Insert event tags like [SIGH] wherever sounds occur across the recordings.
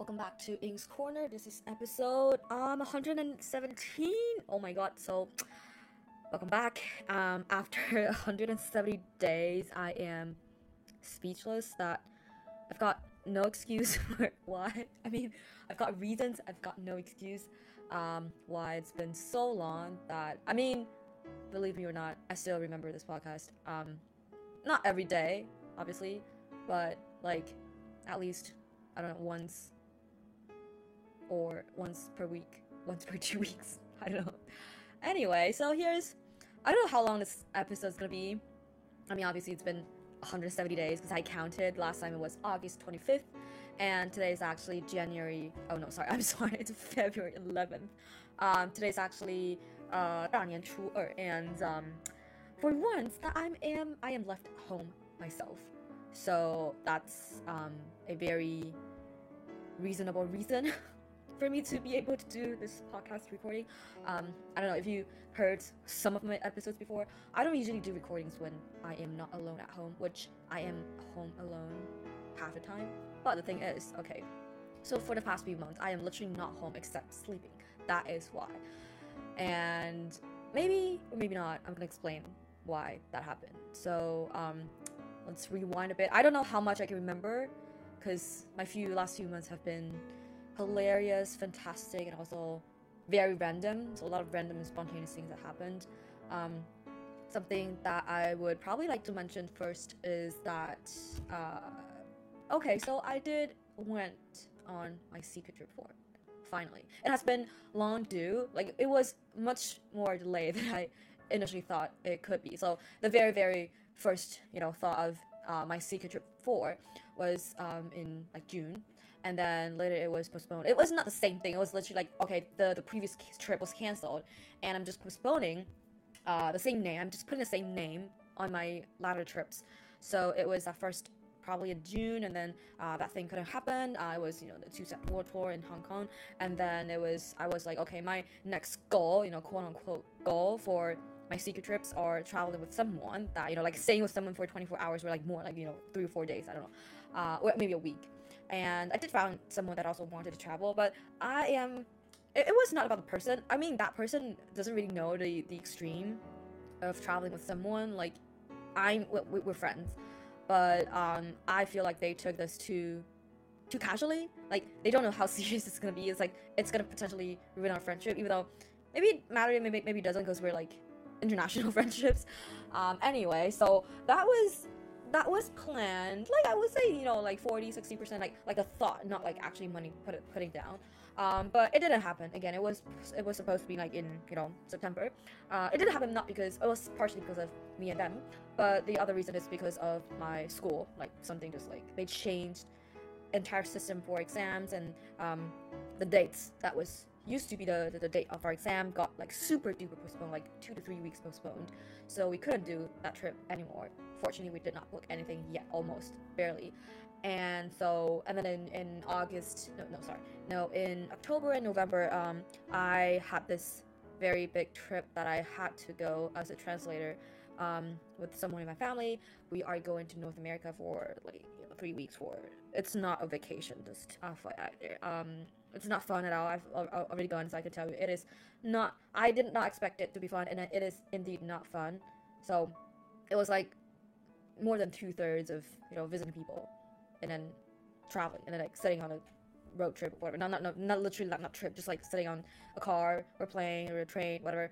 Welcome back to Yin's Corner. This is episode um 117. Oh my god, so welcome back. Um [LAUGHS] after 170 days, I am speechless that I've got no excuse [LAUGHS] for why. I mean, I've got reasons, I've got no excuse um why it's been so long that I mean, believe me or not, I still remember this podcast. Um not every day, obviously, but like at least I don't know once or once per week, [LAUGHS] once per two weeks. I don't know. Anyway, so here's I don't know how long this episode's gonna be. I mean, obviously it's been 170 days because I counted last time it was August 25th, and today is actually January. Oh no, sorry, [LAUGHS] I'm sorry, it's February 11th. Um, today's actually uh 大年初二, and um, for once that I am I am left home myself, so that's um a very reasonable reason [LAUGHS] for me to be able to do this podcast recording. Um, I don't know if you heard some of my episodes before. I don't usually do recordings when I am not alone at home, which I am home alone half the time. But the thing is, okay, so for the past few months, I am literally not home except sleeping. That is why. And maybe or maybe not, I'm gonna explain why that happened. So um, let's rewind a bit. I don't know how much I can remember because my few last few months have been hilarious, fantastic, and also very random. So a lot of random and spontaneous things that happened. Um, something that I would probably like to mention first is that uh, okay, so I did went on my secret trip for finally. It has been long due. Like it was much more delayed than I initially thought it could be. So the very very first you know thought of uh, my secret trip for was um, in like June and then later it was postponed. It was not the same thing. It was literally like okay, the the previous trip was canceled, and I'm just postponing uh, the same name. I'm just putting the same name on my latter trips. So it was at first probably in June, and then uh, that thing couldn't happen. It was you know the TwoSet world tour in Hong Kong, and then it was I was like okay, my next goal, you know, quote unquote goal for my secret trips are traveling with someone that you know like staying with someone for 24 hours or like more like you know three or four days i don't know uh, or maybe a week and I did find someone that also wanted to travel, but I am. It, it was not about the person. I mean, that person doesn't really know the the extreme of traveling with someone. Like, I'm we, we're friends, but um, I feel like they took this too too casually. Like, they don't know how [LAUGHS] serious it's gonna be. It's like it's gonna potentially ruin our friendship, even though maybe it matters, maybe maybe it doesn't, because we're like international [LAUGHS] friendships. Um, anyway, so that was that was planned. Like i would say you know like 40 60 percent like like a thought not like actually money put it putting down. Um, but it didn't happen. Again it was it was supposed to be like in you know september. Uh, it didn't happen not because it was partially because of me and them but the other reason is because of my school. Like something just like they changed entire system for exams and um, the dates. That was used to be the, the, the, date of our exam got like super duper postponed like two to three weeks postponed. So we couldn't do that trip anymore. Fortunately we did not book anything yet almost barely. And so and then in, in august no no sorry. No in october and november um i had this very big trip that i had to go as a translator um, with someone in my family. We are going to north america for like you know, three weeks for it's not a vacation just uh, um it's not fun at all. I've already gone, so I can tell you it is not. I did not expect it to be fun, and it is indeed not fun. So it was like more than two thirds of you know visiting people, and then traveling, and then like sitting on a road trip, or whatever. Not not not, not literally not, not trip, just like sitting on a car or plane or a train, whatever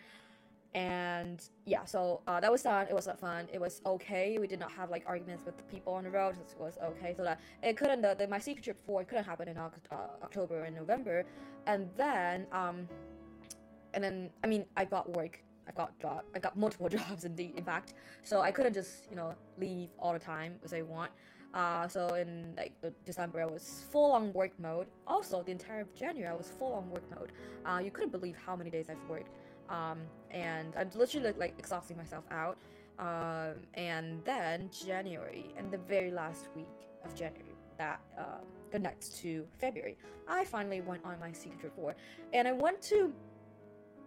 and yeah so uh, that was fun it was not fun. It was okay. We did not have like arguments with the people on the road. It was okay. So that it couldn't the, the my secret trip for it couldn't happen in uh, october and november. And then um and then i mean i got work. I got job i got multiple [LAUGHS] jobs indeed in fact. So i couldn't just you know leave all the time as i want. Uh, so in like December, I was full on work mode. Also, the entire of January, I was full on work mode. Uh, you couldn't believe how many days I've worked um, and I'm literally like exhausting myself out. Um, and then January, and the very last week of January, that uh, connects to February, I finally went on my secret trip for, and I went to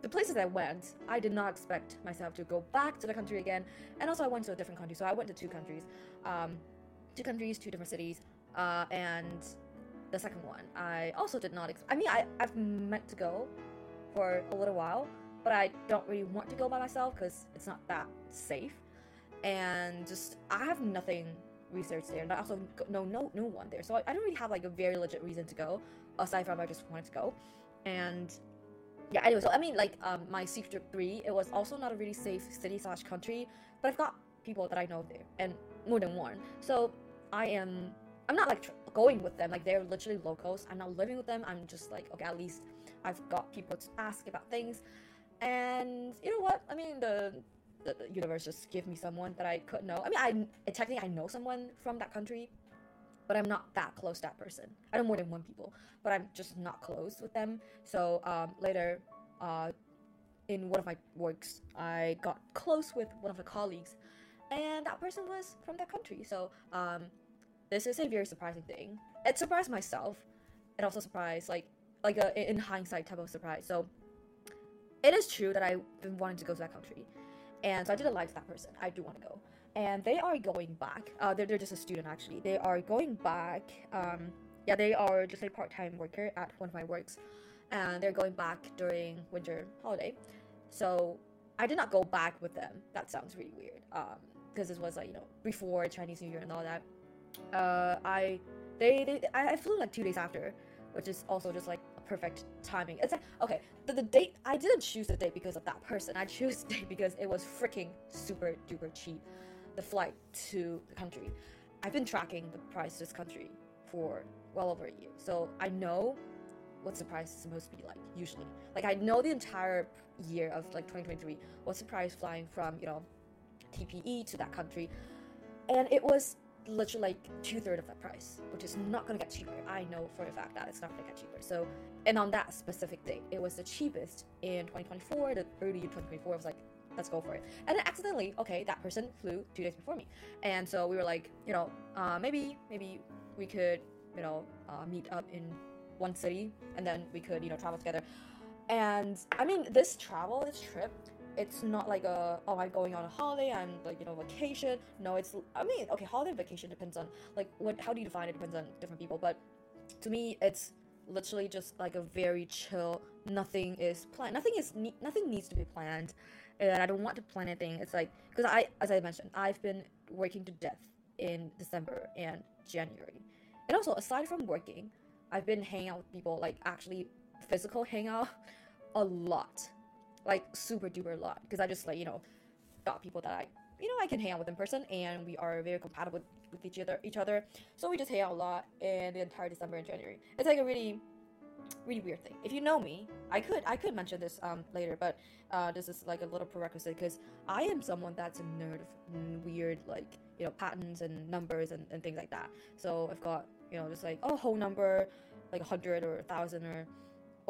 the places I went. I did not expect myself to go back to the country again, and also I went to a different country. So I went to two countries, um, two countries, two different cities, uh, and the second one, I also did not. Ex- I mean, I I've meant to go for a little while, but I don't really want to go by myself because it's not that safe. And just I have nothing researched there, and I also no no no one there, so I, I don't really have like a very legit reason to go aside from I just wanted to go. And yeah, anyway, so I mean, like um, my sector three, it was also not a really safe city slash country, but I've got people that I know there, and more than one. So I am, I'm not like tr- going with them, like they're literally locals. I'm not living with them. I'm just like, okay, at least I've got people to ask about things, and you know what? I mean, the the, the universe just gave me someone that I could know. I mean, I technically I know someone from that country, but I'm not that close to that person. I know more than one people, but I'm just not close with them. So um, later, uh, in one of my works, I got close with one of the colleagues, and that person was from that country. So um, this is a very surprising thing. It surprised myself. It also surprised like like a in hindsight type of surprise. So it is true that I've been wanting to go to that country, and so I did lie to that person. I do want to go, and they are going back. Uh, they're, they're just a student actually. They are going back. Um, yeah, they are just a part-time worker at one of my works, and they're going back during winter holiday. So I did not go back with them. That sounds really weird. Um, because this was like you know before Chinese New Year and all that. Uh, I they, they I flew like two days after, which is also just like a perfect timing. It's like okay, the, the date I didn't choose the date because of that person. I chose the date because it was freaking super duper cheap the flight to the country. I've been tracking the price to this country for well over a year, so I know what the price is supposed to be like usually. Like I know the entire year of like 2023 what's the price flying from you know TPE to that country, and it was literally like two thirds of that price, which is not gonna get cheaper. I know for a fact that it's not gonna get cheaper. So, and on that specific date, it was the cheapest in 2024. The early 2024 I was like let's go for it. And then accidentally, okay, that person flew two days before me, and so we were like, you know, uh, maybe maybe we could, you know, uh, meet up in one city, and then we could, you know, travel together. And I mean, this travel, this trip, it's not like a oh I'm going on a holiday, I'm like you know vacation. No, it's I mean okay, holiday vacation depends on like what how do you define it depends on different people, but to me it's literally just like a very chill. Nothing is planned. Nothing is ne- nothing needs to be planned and I don't want to plan anything. It's like because I, as I mentioned, I've been working to death in December and January, and also aside from working, I've been hanging out with people like actually physical hangout [LAUGHS] a lot, like super duper a lot. Because I just like you know got people that I you know I can hang out with in person, and we are very compatible with, each other. Each other, so we just hang out a lot in the entire December and January. It's like a really really weird thing. If you know me, I could I could mention this um later, but uh, this is like a little prerequisite because I am someone that's a nerd of weird like you know patterns and numbers and, and things like that. So I've got you know just like oh whole number like a hundred or a thousand or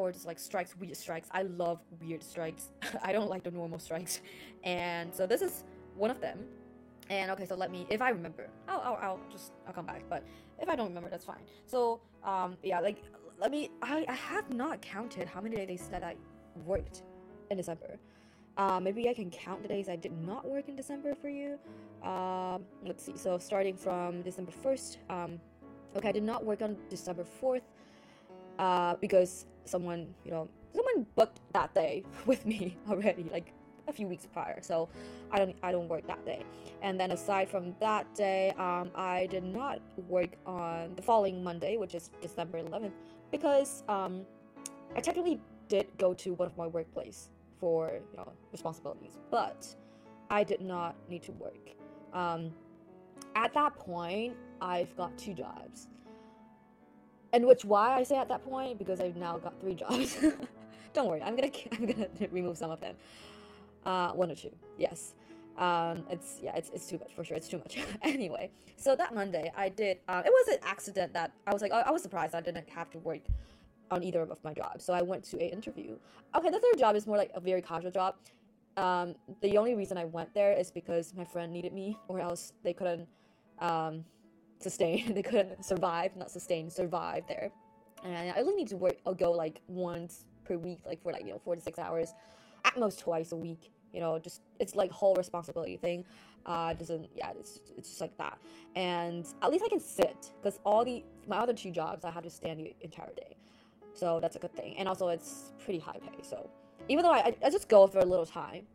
or just like strikes weird strikes. I love weird strikes. [LAUGHS] I don't like the normal strikes, and so this is one of them. And okay, so let me, if I remember, I'll, I'll, I'll just, I'll come back. But if I don't remember, that's fine. So, um, yeah, like let me I, I have not counted how many days that I worked in December. Uh, maybe I can count the days I did not work in December for you. Um, let's see. So starting from December 1st, um, okay, I did not work on December 4th uh, because someone, you know, someone booked that day [LAUGHS] with me already, like a few weeks prior. So I don't I don't work that day. And then aside from that day, um, I did not work on the following Monday, which is December 11th, because um, I technically did go to one of my workplace for you know responsibilities, but I did not need to work. Um, at that point, I've got two jobs, and which why I say at that point because I've now got three jobs. [LAUGHS] Don't worry, I'm gonna [LAUGHS] I'm gonna remove some of them. Uh, one or two, yes. Um, it's yeah, it's, it's too much for sure. It's too much. [LAUGHS] anyway, so that Monday I did. Uh, it was an accident that I was like, I, I was surprised I didn't have to work on either of my jobs. So I went to a interview. Okay, the third job is more like a very casual job. Um, the only reason I went there is because my friend needed me, or else they couldn't um, sustain. [LAUGHS] they couldn't survive, not sustain, survive there. And I only need to work. I'll go like once per week, like for like you know four to six hours, at most twice a week you know just it's like whole responsibility thing uh doesn't yeah it's it's just like that and at least i can sit because all the my other two jobs i have to stand the entire day so that's a good thing and also it's pretty high pay so even though i, I just go for a little time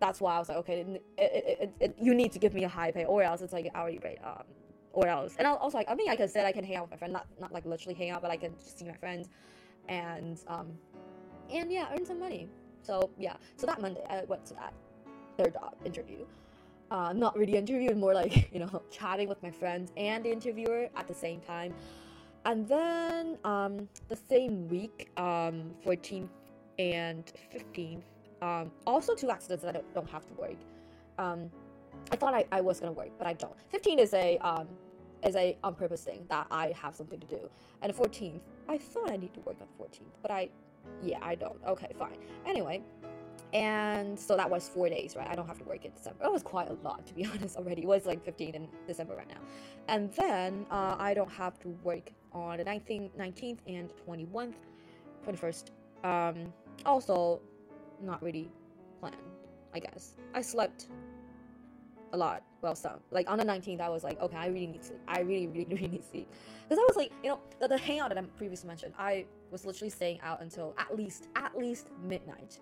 that's why i was like okay it, it, it, you need to give me a high pay or else it's like hourly rate um or else and i was like i mean i can sit i can hang out with my friend not not like literally hang out but i can just see my friends and um and yeah earn some money so yeah, so that Monday I went to that third job interview. Uh, not really interview, more like [LAUGHS] you know chatting with my friends and the interviewer at the same time. And then um, the same week, um, 14th and 15th, um, also two accidents that I don't, don't have to work. Um, I thought I, I was gonna work, but I don't. 15 is a um, is a on purpose thing that I have something to do, and the 14th I thought I need to work on the 14th, but I yeah, I don't. Okay, fine. Anyway, and so that was four days, right? I don't have to work in December. It was quite a lot, to be [LAUGHS] honest, already. It was like 15 in December right now. And then uh, I don't have to work on the 19th, 19th and 21st, 21st. Um, also, not really planned, I guess. I slept a lot. Well, some. Like on the 19th, I was like, okay, I really need sleep. I really, [LAUGHS] really, really need sleep. Because I was like, you know, the, the hangout that I previously mentioned, I was literally staying out until at least, at least midnight.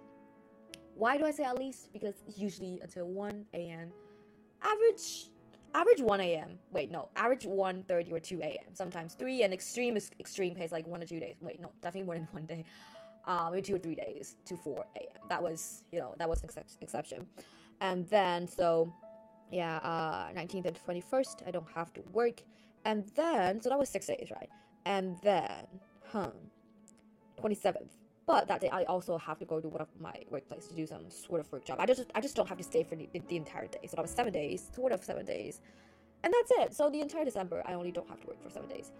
Why do I say at least? Because usually until 1 a.m. Average, average 1 a.m. Wait, no, average 1.30 or 2 a.m. Sometimes 3 and extreme is extreme pace like 1 or 2 days. Wait, no, definitely more than [LAUGHS] one day. Uh, maybe 2 or 3 days to 4 a.m. That was, you know, that was an ex- exception. And then, so yeah, uh, 19th and 21st, I don't have to work. And then, so that was six days, right? And then, huh, 27th. But that day, I also have to go to one of my workplace to do some sort of work job. I just, I just don't have to stay for the, the entire day. So that was seven days, sort of seven days, and that's it. So the entire December, I only don't have to work for seven days,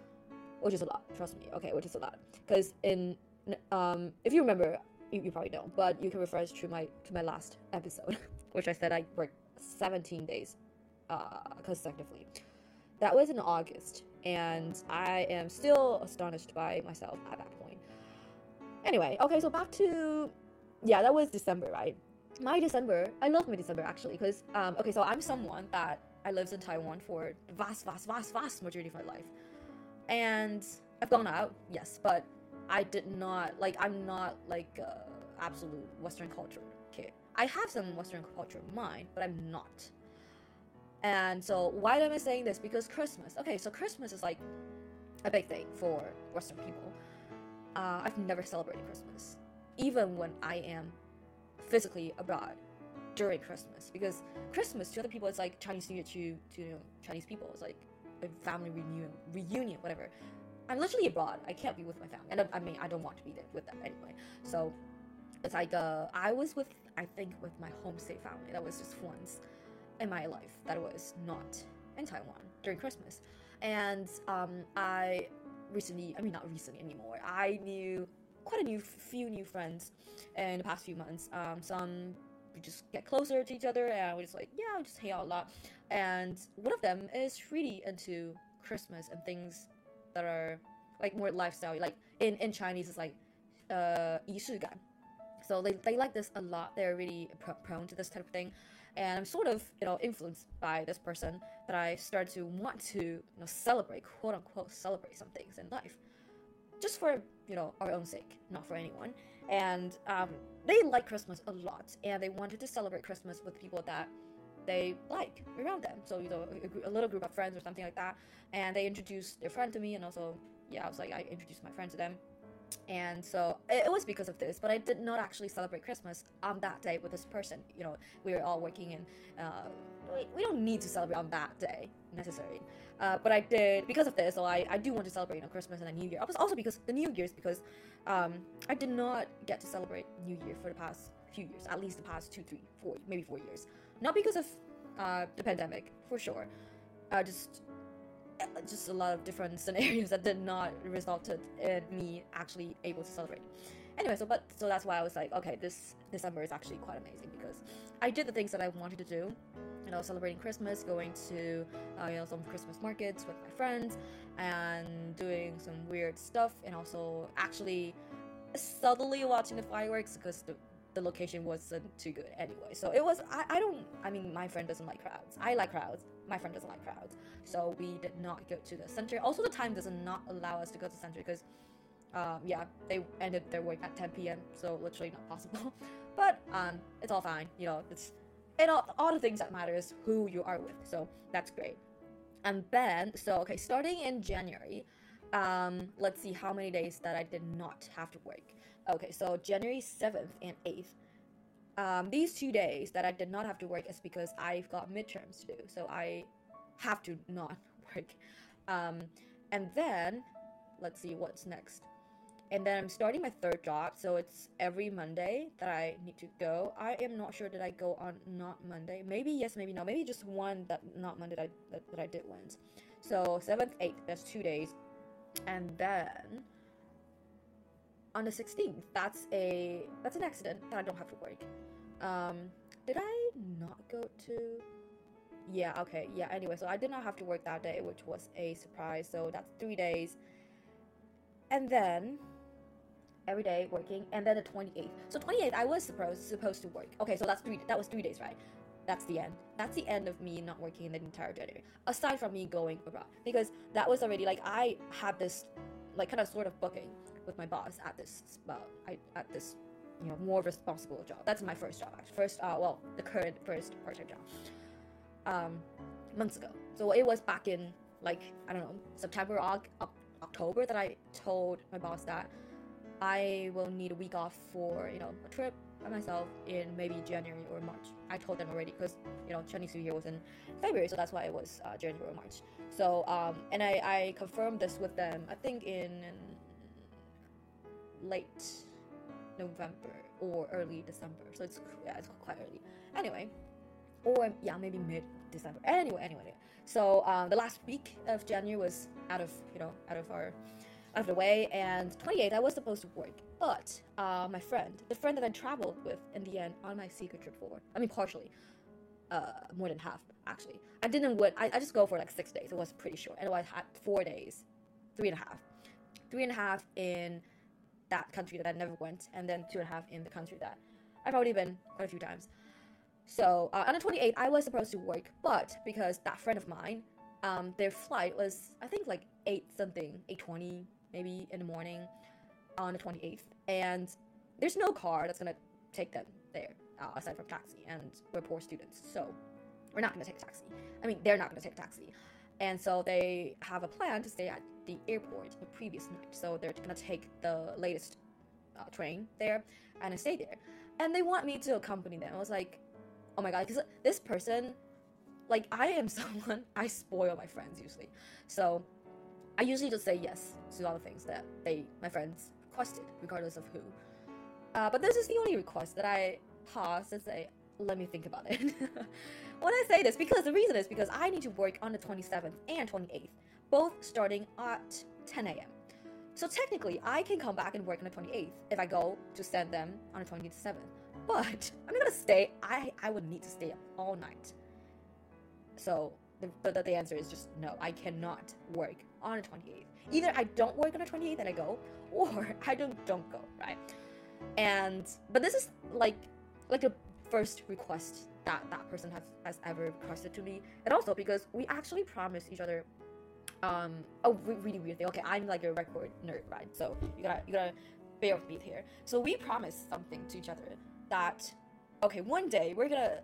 which is a lot. Trust me. Okay, which is a lot. Because in, um, if you remember, you, you probably don't, but you can refer to my to my last episode, [LAUGHS] which I said I worked 17 days uh, consecutively. That was in August, and I am still astonished by myself at that point. Anyway, okay, so back to yeah, that was December, right? My December, I love my December actually, because um, okay, so I'm someone that I lived in Taiwan for the vast, vast, vast, vast majority of my life, and I've gone out, yes, but I did not like. I'm not like uh, absolute Western culture. I have some Western culture in mind, but I'm not. And so, why am I saying this? Because Christmas. Okay, so Christmas is like a big thing for Western people. Uh, I've never celebrated Christmas, even when I am physically abroad during Christmas, because Christmas to other people it's like Chinese New Year to to you know, Chinese people. It's like a family reunion, reunion, whatever. I'm literally abroad. I can't be with my family, and I, I mean I don't want to be there with them anyway. So it's like uh, I was with I think with my homestay family. That was just once in my life that was not in Taiwan during Christmas. And um, I recently, I mean, not recently anymore, I knew quite a new few new friends in the past few months. Um, some we just get closer to each other and we just like, yeah, we just hang out a lot. And one of them is really into Christmas and things that are like more lifestyle. Like in, in Chinese, it's like uh, 仪式感. So they, they like this a lot. They're really pr- prone to this type of thing. And I'm sort of, you know, influenced by this person that I started to want to, you know, celebrate, quote unquote, celebrate some things in life. Just for, you know, our own sake, not for anyone. And um, they like Christmas a lot. And they wanted to celebrate Christmas with people that they like around them. So, you know, a, a little group of friends or something like that. And they introduced their friend to me. And also, yeah, I was like, I introduced my friend to them and so it was because of this but i did not actually celebrate christmas on that day with this person. You know we were all working and uh, we, we don't need to celebrate on that day necessarily uh, but i did because of this so I, I do want to celebrate you know, christmas and the new year. Also because the new year's because um, i did not get to celebrate new year for the past few years at least the past two three four maybe four years. Not because of uh, the pandemic for sure. Uh, just just a lot of different [LAUGHS] scenarios that did not resulted in me actually able to celebrate. Anyway, so but so that's why I was like, okay, this December is actually quite amazing because I did the things that I wanted to do. You know, celebrating Christmas, going to uh, you know some Christmas markets with my friends, and doing some weird stuff, and also actually subtly watching the fireworks because the the location wasn't too good anyway. So it was I, I don't I mean my friend doesn't like crowds. I like crowds. My friend doesn't like crowds. So we did not go to the center. Also the time does not allow us to go to the center because um, yeah, they ended their work at 10 p.m. So literally not possible. [LAUGHS] but um, it's all fine. You know, it's it all, all the things that matter is who you are with. So that's great. And then so okay, starting in January, um, let's see how many days that I did not have to work. Okay, so January 7th and 8th. Um, these two days that I did not have to work is because I've got midterms to do. So I have to not [LAUGHS] work. Um, and then, let's see what's next. And then I'm starting my third job, so it's every Monday that I need to go. I am not sure that I go on not Monday. Maybe yes, maybe no. Maybe just one that not Monday that I, that, that I did once. So seventh, eighth, that's two days, and then on the 16th that's a that's an accident that i don't have to work. Um did i not go to yeah okay yeah anyway so i did not have to work that day which was a surprise so that's three days. And then every day working and then the 28th so 28th i was supposed supposed to work. Okay so that's three that was three days right? That's the end. That's the end of me not working the entire january aside from me going abroad because that was already like i had this like kind of sort of booking with my boss at this well, I, at this you know more responsible job. That's my first job actually. First uh well the current first part time job. Um months ago. So it was back in like I don't know September October that I told my boss that I will need a week off for you know a trip by myself in maybe January or March. I told them already because you know Chinese New Year was in February, so that's why it was uh, January or March. So um, and I, I confirmed this with them. I think in, in late November or early December. So it's yeah, it's quite early. Anyway, or yeah, maybe mid December. Anyway, anyway. So um, the last week of January was out of you know out of our out of the way, and 28th I was supposed to work, but uh, my friend, the friend that I traveled with in the end on my secret trip forward, I mean partially, uh, more than half actually. I didn't win. I, I just go for like six days. It was pretty short, and I had four days, three and a half, three and a half in that country that I never went, and then two and a half in the country that I've already been quite a few times. So uh, on the 28th, I was supposed to work, but because that friend of mine, um, their flight was I think like eight something, eight twenty maybe in the morning, on the 28th, and there's no car that's gonna take them there uh, aside from taxi, and we're poor students, so we're not gonna take a taxi. I mean, they're not gonna take a taxi, and so they have a plan to stay at the airport the previous night. So they're gonna take the latest uh, train there and stay there. And they want me to accompany them. I was like, oh my god, because this person, like, I am [LAUGHS] someone, I spoil my friends usually. So I usually just say yes to all the things that they, my friends, requested, regardless of who. Uh, but this is the only request that I pause and say, let me think about it. [LAUGHS] when I say this, because the reason is because I need to work on the 27th and 28th both starting at 10 a.m. So technically, I can come back and work on the 28th if I go to send them on the 27th. But I'm not gonna stay. I I would need to stay up all night. So the, the, the answer is just no. I cannot work on the 28th. Either I don't work on the 28th and I go, [LAUGHS] or I don't don't go. Right. And but this is like like a first request that that person has has ever requested to me, and also because we actually promised each other um a really weird thing. Okay i'm like a record nerd right? So you gotta you gotta bear with me here. So we promised something to each other that okay one day we're gonna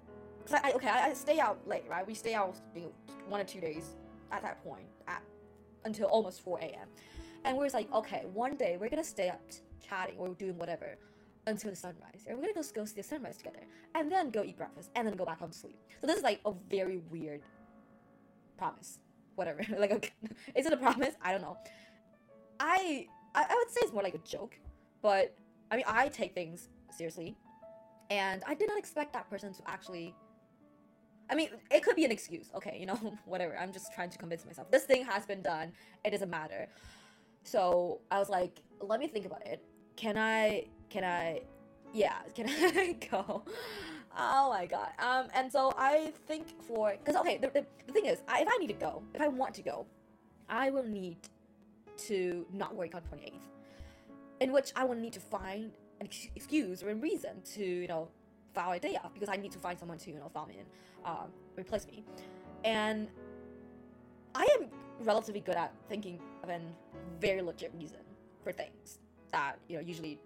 cause I, okay I, I stay out late right? We stay out you know, one or two days at that point at until almost 4 a.m and we're like okay one day we're gonna stay up chatting or doing whatever until the sunrise and we're gonna go, go see the sunrise together and then go eat breakfast and then go back home to sleep so this is like a very weird promise whatever. [LAUGHS] like, okay, [LAUGHS] is it a promise? I don't know. I, I I would say it's more like a joke, but I mean I take things seriously, and I did not expect that person to actually. I mean, it could be an excuse. Okay, you know, [LAUGHS] whatever. I'm just trying to convince myself this thing has been done. It doesn't matter. So I was like, let me think about it. Can I? Can I? Yeah, [LAUGHS] can I go? Oh my god. Um, and so I think for because okay, the, the, the thing is, I, if I need to go, if I want to go, I will need to not work on 28th, in which I will need to find an ex- excuse or a reason to you know file a day off because I need to find someone to you know file me and um, replace me, and I am relatively good at thinking of a very legit reason for things that you know usually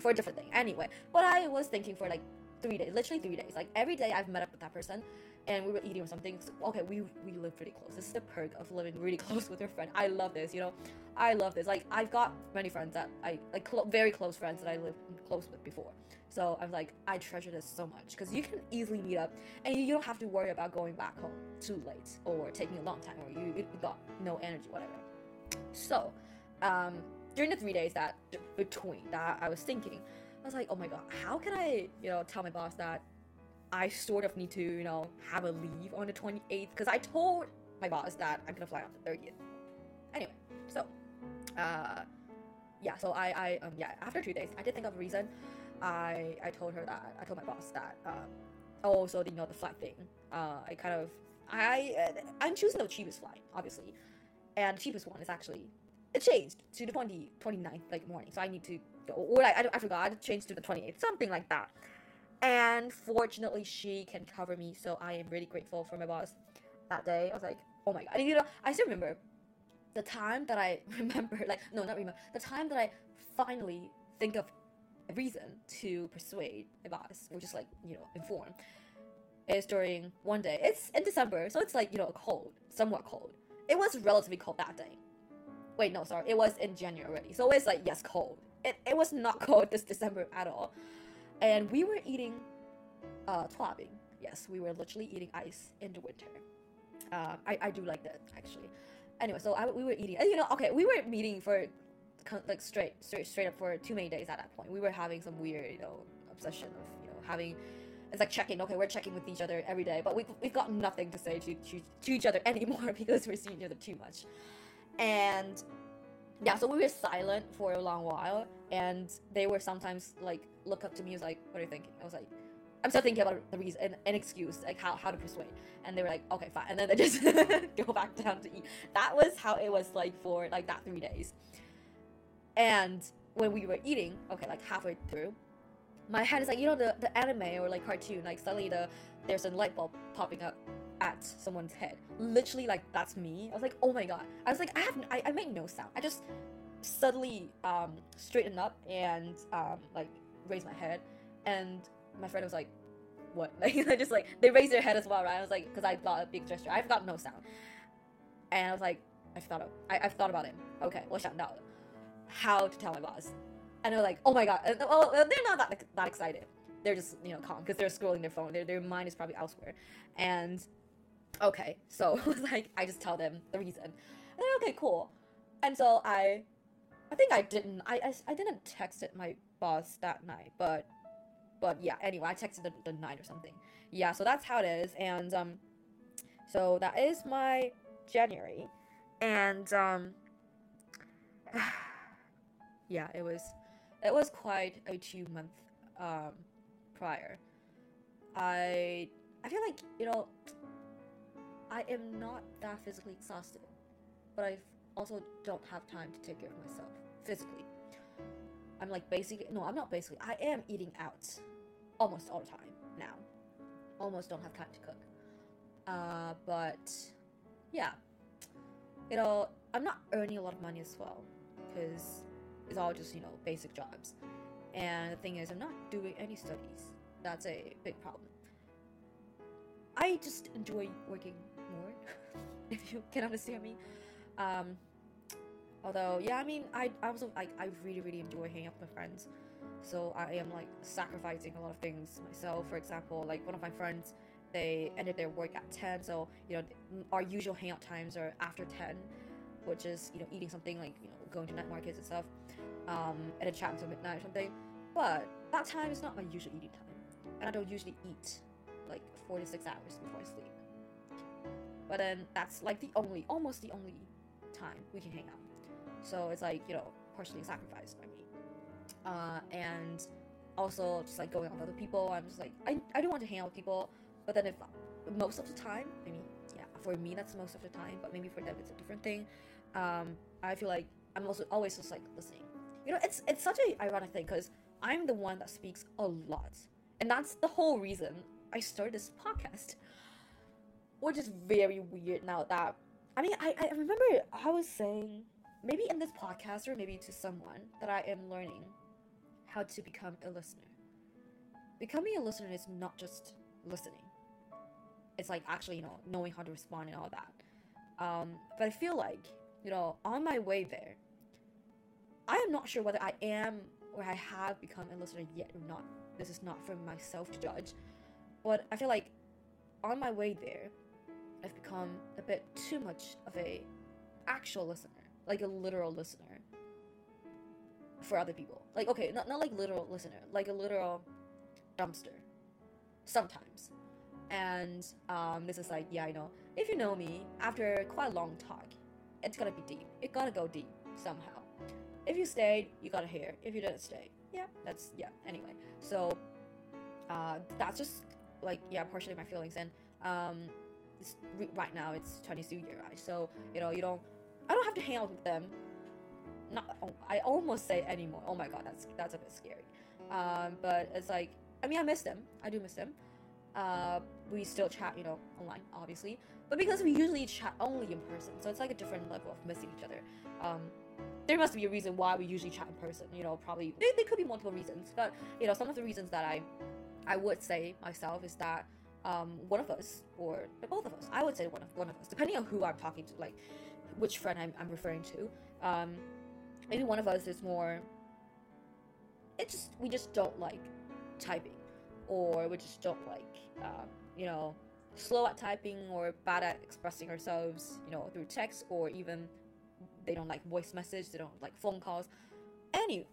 for a different thing anyway. But I was thinking for like three days, literally three days. Like every day I've met up with that person and we were eating or something. So, okay, we we live pretty close. This is the perk of living really [LAUGHS] close with your friend. I love this, you know. I love this. Like I've got many friends that I like clo- very close friends that I lived close with before. So I'm like I treasure this so much because you can easily meet up and you don't have to worry about going back home too late or taking a long time or you, you got no energy whatever. So, um, during the three days that between that I was thinking, I was like, oh my god, how can I you know tell my boss that I sort of need to, you know, have a leave on the 28th because I told my boss that I'm gonna fly on the 30th. Anyway, so, uh, yeah, so I, I, um, yeah, after two days, I did think of a reason. I, I told her that, I told my boss that, um, oh, so the, you know, the flight thing, uh, I kind of, I, uh, I'm choosing the cheapest flight, obviously, and the cheapest one is actually, it changed to the 20, 29th, like, morning, so I need to go, or like, I, I forgot, it changed to the 28th, something like that. And fortunately she can cover me so i am really grateful for my boss that day. I was like oh my god. And you know i still remember the time that i [LAUGHS] remember like no not remember the time that i finally think of a reason to persuade my boss or just like you know inform is during one day. It's in december so it's like you know cold somewhat cold. It was relatively cold that day wait no sorry it was in january already so it's like yes cold it, it was not [LAUGHS] cold this december at all and we were eating uh twabbing. Yes, we were literally eating ice in the winter. Uh, I, I do like that actually. Anyway, so I, we were eating, and you know, okay, we were meeting for like straight, straight, straight up for too many days at that point. We were having some weird, you know, obsession of you know having. It's like checking. Okay, we're checking with each other every day, but we we've got nothing to say to, to to each other [LAUGHS] anymore because we're seeing each other too much. And yeah, so we were silent for a long while, and they were sometimes like look up to me, was like, "What are you thinking?" I was like, "I'm still thinking about the reason, an, an excuse, like how how to persuade." And they were like, "Okay, fine," and then they just [LAUGHS] go back down to eat. That was how it was like for like that three days. And when we were eating, okay, like halfway through, my head is like you know the the anime or like cartoon, like suddenly the there's a light bulb popping up at someone's head. Literally, like that's me. I was like, oh my god. I was like, I have, I, I made no sound. I just suddenly um straightened up and um like raised my head, and my friend was like, what? [LAUGHS] Like I just like they raised their head as well, right? I was like, because I got a big gesture. I've got no sound, and I was like, I've thought of, I, I've thought about it. Okay, 我想到了 how to tell my boss, and they're like, oh my god. And, well, they're not that that excited. They're just you know calm because they're scrolling their phone. Their their mind is probably elsewhere, and okay, so [LAUGHS] like I just tell them the reason. And they're okay, cool. And so I I think I didn't I, I, I didn't text it my boss that night, but but yeah, anyway, I texted the, the night or something. Yeah, so that's how it is. And um so that is my January. And um [SIGHS] yeah, it was it was quite a two month um prior. I I feel like, you know, I am not that physically exhausted, but I also don't have time to take care of myself physically. I'm like basically, no, I'm not basically, I am eating out almost all the time now. Almost don't have time to cook. Uh, but yeah, it all, I'm not earning a lot of money as well because it's all just, you know, basic jobs. And the thing is, I'm not doing any studies. That's a big problem. I just enjoy working [LAUGHS] if you can understand me. Um, although, yeah, I mean, I, I also like I really really enjoy hanging out with my friends. So I am like sacrificing a lot of things myself. For example, like one of my friends, they ended their work at ten, so you know our usual hangout times are after ten, which is you know eating something like you know going to night markets and stuff, um, and then chatting until midnight or something. But that time is not my usual eating time, and I don't usually eat like four to six hours before I sleep. But then that's like the only, almost the only time we can hang out. So it's like, you know, partially sacrificed by me. Uh, and also just like going out with other people, I'm just like, I, I do want to hang out with people, but then if most of the time, I mean, yeah, for me that's most of the time, but maybe for them it's a different thing. Um, I feel like I'm also always just like listening. you know, it's it's such a ironic thing because I'm the one that speaks a lot, and that's the whole reason I started this podcast, which is very weird now that I mean I, I remember I was saying maybe in this podcast or maybe to someone that I am learning how to become a listener. Becoming a listener is not just listening. It's like actually, you know, knowing how to respond and all that. Um, but I feel like, you know, on my way there, I am not sure whether I am or I have become a listener yet or not. This is not for myself to judge. But I feel like on my way there, I've become a bit too much of a actual listener, like a literal listener for other people. Like okay, not not like literal listener, like a literal dumpster. Sometimes. And um, this is like, yeah, I know. If you know me, after quite a long talk, it's gonna be deep. It gotta go deep somehow. If you stayed, you gotta hear. If you didn't stay, yeah, that's yeah. Anyway, so uh, that's just like yeah, partially my feelings. And um, right now it's Chinese New Year, right? So you know, you don't. I don't have to hang out with them. Not. Oh, I almost say anymore. Oh my god, that's that's a bit scary. Um, but it's like I mean, I miss them. I do miss them. Uh, we still chat, you know, online, obviously. But because we usually chat only in person, so it's like a different level of missing each other. Um, there must be a reason why we usually chat in person. You know, probably there, there could be multiple reasons, but you know, some of the reasons that I, I would say myself is that um, one of us or both of us, I would say one of one of us, depending on who I'm talking to, like which friend I'm, I'm referring to. Um, maybe one of us is more. It just we just don't like typing, or we just don't like, um, you know, slow at typing or bad at expressing ourselves, you know, through text or even they don't like voice message, they don't like phone calls. Any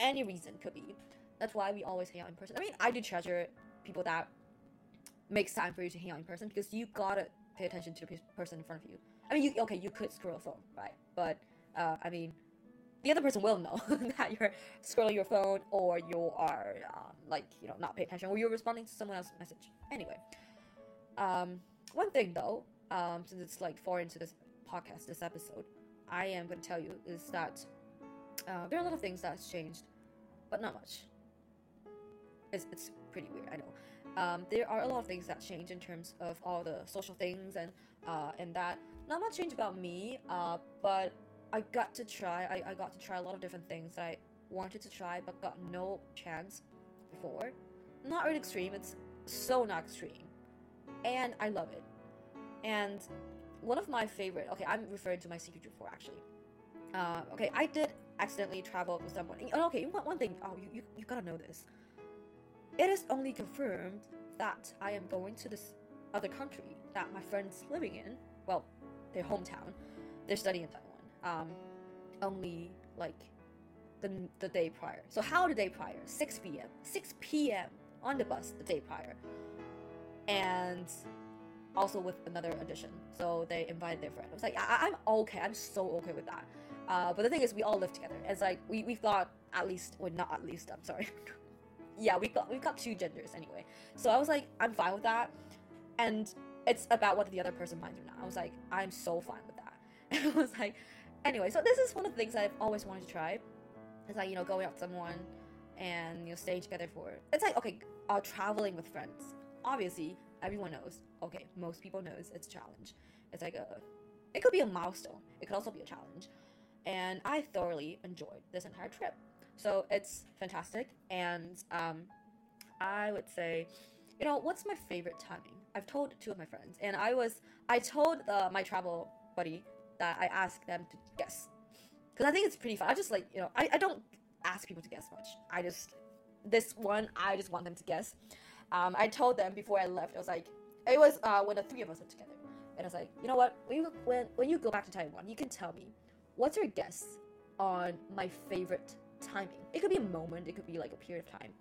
any reason could be. That's why we always hang out in person. I mean, I do treasure people that makes time for you to hang out in person because you gotta pay attention to the person in front of you. I mean, you okay, you could scroll a phone, right? But uh, I mean, the other person will know [LAUGHS] that you're scrolling your phone or you are um, like you know not paying attention or you're responding to someone else's message anyway um, one thing though um, since it's like foreign to this podcast this episode i am going to tell you is that uh, there are a lot of things that's changed but not much it's, it's pretty weird i know um, there are a lot of things that change in terms of all the social things and uh, and that not much change about me uh, but I got to try. I, I got to try a lot of different things that I wanted to try but got no chance before. Not really extreme. It's so not extreme, and I love it. And one of my favorite. Okay, I'm referring to my secret before actually. Uh, okay, I did accidentally travel with someone. Okay, one, one thing. Oh, you, you you gotta know this. It is only confirmed that I am going to this other country that my friend's living in. Well, their hometown. They're studying in Taiwan um, only like the, the day prior. So how the day prior? 6 p.m. 6 p.m. on the bus the day prior. And also with another addition. So they invited their friend. I was like, I- am okay. I'm so okay with that. Uh, but the thing is, we all live together. It's like we we thought at least, well, not at least. I'm sorry. [LAUGHS] yeah, we got we've got two genders anyway. So I was like, I'm fine with that. And it's about what the other person finds or not. I was like, I'm so fine with that. [LAUGHS] And I was like, anyway, so this is one of the things I've always wanted to try. It's like you know going out with someone and you know staying together for. It's like okay, uh, traveling with friends. Obviously, everyone knows. Okay, most people knows it's a challenge. It's like a. It could be a milestone. It could also be a challenge, and I thoroughly enjoyed this entire trip. So it's fantastic, and um, I would say, you know, what's my favorite timing? I've told two of my friends, and I was I told uh, my travel buddy that I asked them to guess. Because I think it's pretty fun. I just like, you know, I, I don't ask people to guess much. I just, this one, I just want them to guess. Um, I told them before I left, I was like, it was uh, when the three of us were together. And I was like, you know what? When you, when, when you go back to Taiwan, you can tell me, what's your guess on my favorite timing? It could be a moment, it could be like a period of time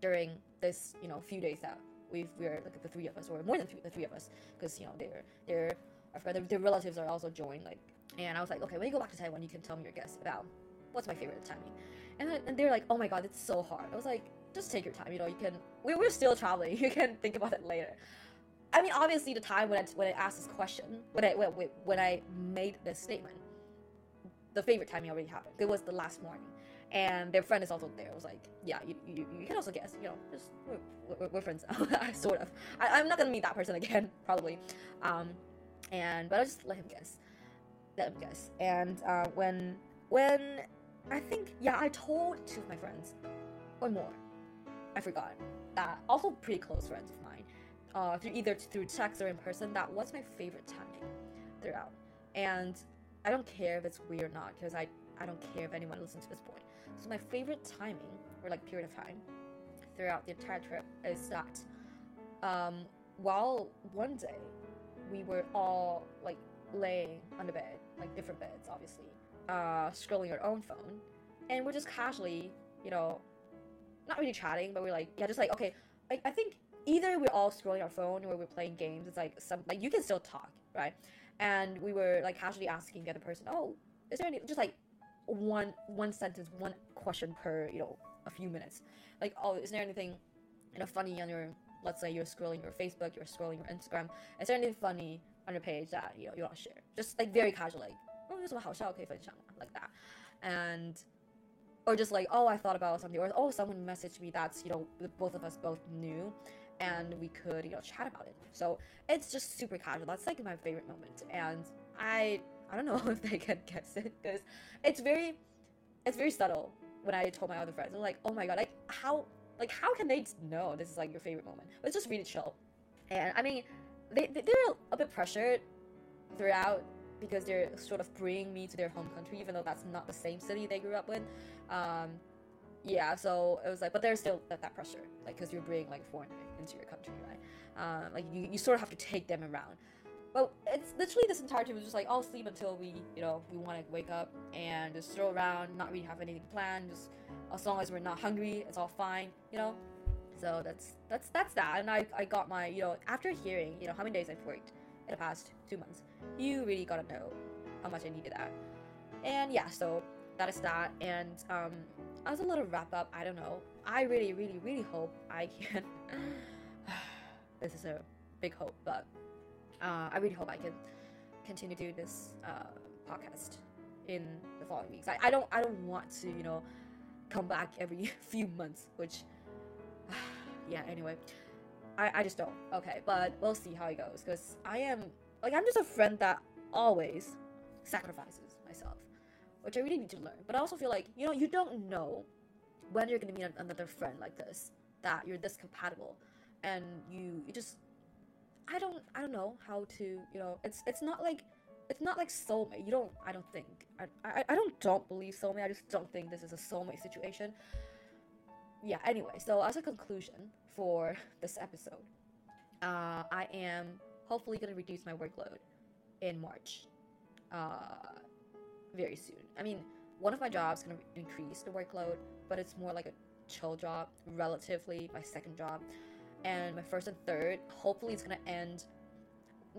during this, you know, few days that we've, we're like the three of us, or more than three, the three of us, because, you know, they're, they're I forgot their, their relatives are also joined. Like, and I was like, okay, when you go back to Taiwan, you can tell me your guess about what's my favorite timing. And then, and they're like, oh my god, it's so hard. I was like, just take your time. You know, you can. We, we're still traveling. [LAUGHS] You can think about it later. I mean, obviously, the time when I when I asked this question, when I when, when I made this statement, the favorite timing already happened. It was the last morning, and their friend is also there. I was like, yeah, you, you, you can also guess, you know, just we're, we're, we're friends [LAUGHS] sort of. I, am not gonna meet that person again, [LAUGHS] probably. Um, and but I'll just let him guess, let him guess. And uh, when when I think yeah, I told two of my friends, or more, I forgot that also pretty close friends of mine, uh, through either through text or in person. That was my favorite timing throughout, and I don't care if it's weird or not because I I don't care if anyone listens to this point. So my favorite timing or like period of time throughout the entire trip is that um, while one day we were all like laying on the bed, like different beds, obviously, uh, scrolling our own phone, and we're just casually, you know, not really chatting, but we're like, yeah, just like okay, like I think either we're all scrolling our phone or we're playing games. It's like some like you can still talk, right? And we were like casually asking the other person, oh, is there any just like one one sentence, one question per you know a few minutes. Like, oh, is there anything you know funny on your let's say you're scrolling your Facebook, you're scrolling your Instagram. Is there anything funny on your page that you know you want to share? Just like very casual, like oh 有什么好笑可以分享 like that, and or just like oh I thought about something, or oh someone messaged me that's you know both of us both knew, and we could you know chat about it. So it's just super casual. That's like my favorite moment, and I I don't know [LAUGHS] if they can guess it because it's very, it's very subtle. When I told my other friends, they're like, "Oh my god, like how, like how can they know this is like your favorite moment?" But it's just really chill, and I mean, they they're a bit pressured throughout because they're sort of bringing me to their home country, even though that's not the same city they grew up in. Um, yeah, so it was like, but there's still that, that pressure, like, because you're bringing like foreigner into your country, right? Um, like you, you sort of have to take them around. But it's literally this entire trip was just like I'll sleep until we, you know, we want to wake up and just stroll around, not really have anything planned. Just as long as we're not hungry, it's all fine, you know. So that's that's that's that. And I I got my, you know, after hearing, you know, how many days I've worked in the past two months, you really gotta know how much I needed that. And yeah, so that is that. And um, as a little wrap up, I don't know. I really, really, really hope I can. [SIGHS] [SIGHS] this is a big hope, but uh, I really hope I can continue to do this uh, podcast in the following weeks. I, I don't I don't want to you know come back every [LAUGHS] few months, which [SIGHS] yeah. Anyway, I I just don't. Okay, but we'll see how it goes because I am like I'm just a friend that always sacrifices myself, which I really need to learn. But I also feel like you know you don't know when you're gonna meet another friend like this that you're this compatible, and you you just I don't I don't know how to you know it's it's not like it's not like soulmate. You don't I don't think I I, I don't don't believe soulmate. I just don't think this is a soulmate situation. Yeah. Anyway, so as a conclusion for this episode, uh, I am hopefully gonna reduce my workload in March. Uh, very soon. I mean, one of my jobs gonna increase the workload, but it's more like a chill job relatively. My second job and my first and third hopefully it's gonna end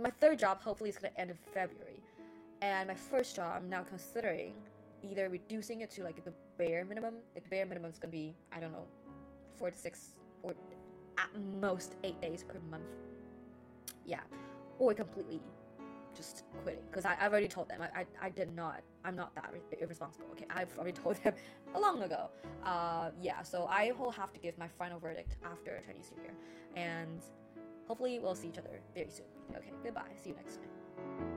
my third job hopefully is gonna end in february. And my first job i'm now considering either reducing it to like the bare minimum. The bare minimum is gonna be i don't know four to six or at most eight days per month. Yeah or completely just quitting because I've already told them. I, I, I did not I'm not that irresponsible okay? I've already [LAUGHS] told them a long ago. Uh, yeah so I will have to give my final verdict after Chinese New Year. And hopefully we'll see each other very soon. Okay goodbye. See you next time